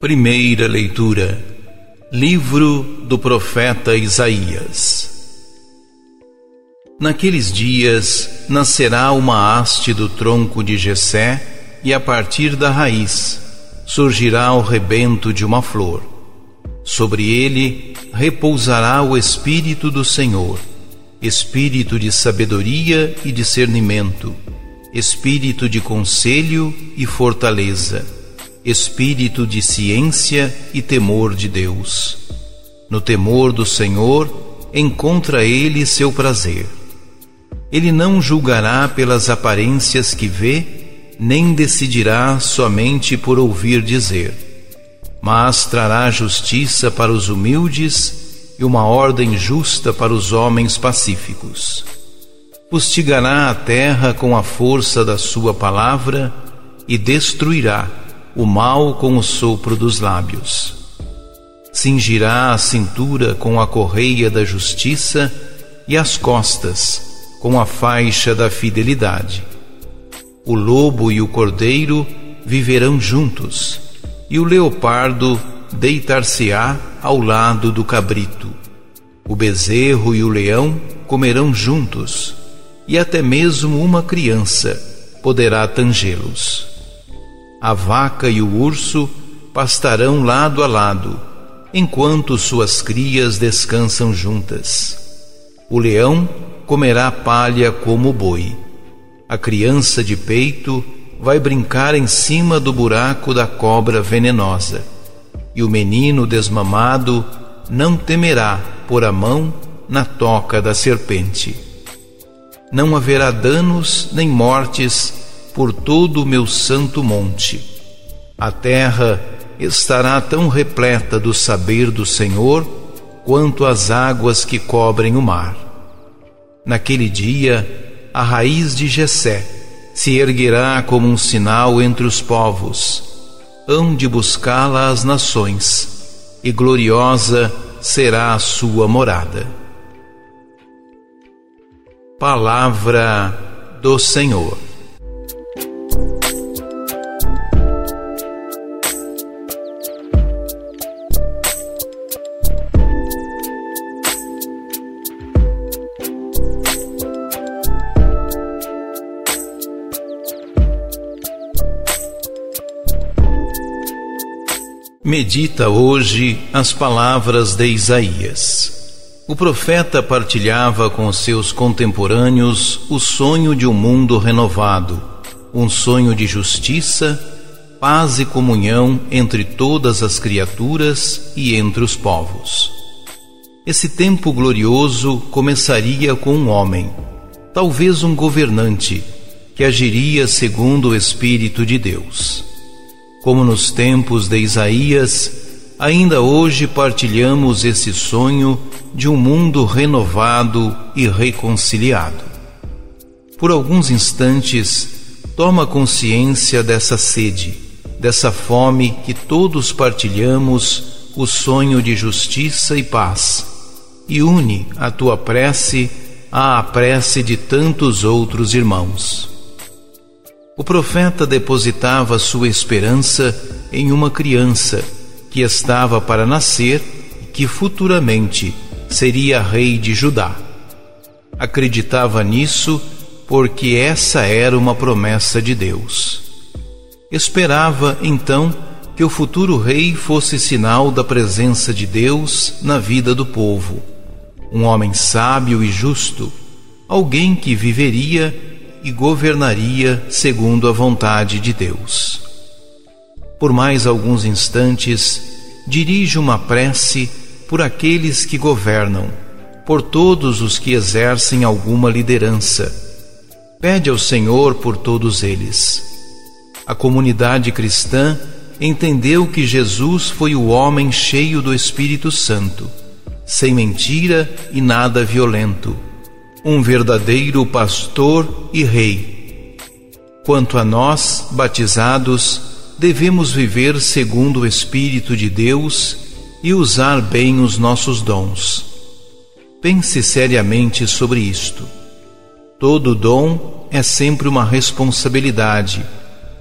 Primeira leitura. Livro do profeta Isaías. Naqueles dias nascerá uma haste do tronco de Jessé, e a partir da raiz surgirá o rebento de uma flor. Sobre ele repousará o espírito do Senhor, espírito de sabedoria e discernimento, espírito de conselho e fortaleza espírito de ciência e temor de Deus. No temor do Senhor, encontra ele seu prazer. Ele não julgará pelas aparências que vê, nem decidirá somente por ouvir dizer, mas trará justiça para os humildes e uma ordem justa para os homens pacíficos. Fustigará a terra com a força da sua palavra e destruirá o mal com o sopro dos lábios. Cingirá a cintura com a correia da justiça e as costas com a faixa da fidelidade. O lobo e o cordeiro viverão juntos, e o leopardo deitar-se-á ao lado do cabrito. O bezerro e o leão comerão juntos, e até mesmo uma criança poderá tangê-los. A vaca e o urso pastarão lado a lado, enquanto suas crias descansam juntas. O leão comerá palha como o boi. A criança de peito vai brincar em cima do buraco da cobra venenosa. E o menino desmamado não temerá pôr a mão na toca da serpente. Não haverá danos nem mortes por todo o meu santo monte. A terra estará tão repleta do saber do Senhor quanto as águas que cobrem o mar. Naquele dia, a raiz de Jessé se erguerá como um sinal entre os povos. Hão de buscá-la as nações, e gloriosa será a sua morada. Palavra do Senhor. Medita hoje as palavras de Isaías. O profeta partilhava com seus contemporâneos o sonho de um mundo renovado, um sonho de justiça, paz e comunhão entre todas as criaturas e entre os povos. Esse tempo glorioso começaria com um homem, talvez um governante, que agiria segundo o Espírito de Deus. Como nos tempos de Isaías, ainda hoje partilhamos esse sonho de um mundo renovado e reconciliado. Por alguns instantes, toma consciência dessa sede, dessa fome que todos partilhamos, o sonho de justiça e paz, e une a tua prece à prece de tantos outros irmãos. O profeta depositava sua esperança em uma criança que estava para nascer e que futuramente seria rei de Judá. Acreditava nisso porque essa era uma promessa de Deus. Esperava então que o futuro rei fosse sinal da presença de Deus na vida do povo, um homem sábio e justo, alguém que viveria e governaria segundo a vontade de Deus. Por mais alguns instantes, dirige uma prece por aqueles que governam, por todos os que exercem alguma liderança. Pede ao Senhor por todos eles. A comunidade cristã entendeu que Jesus foi o homem cheio do Espírito Santo, sem mentira e nada violento um verdadeiro pastor e rei. Quanto a nós, batizados, devemos viver segundo o Espírito de Deus e usar bem os nossos dons. Pense seriamente sobre isto. Todo dom é sempre uma responsabilidade,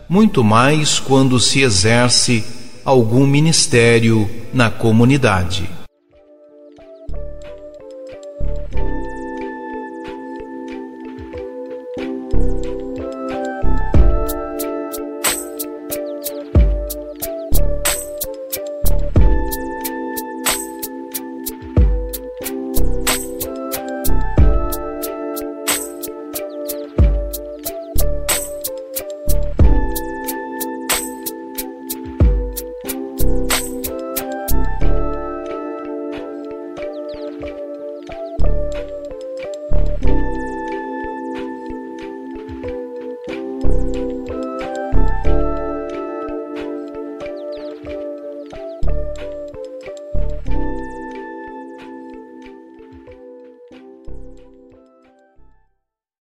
muito mais quando se exerce algum ministério na comunidade.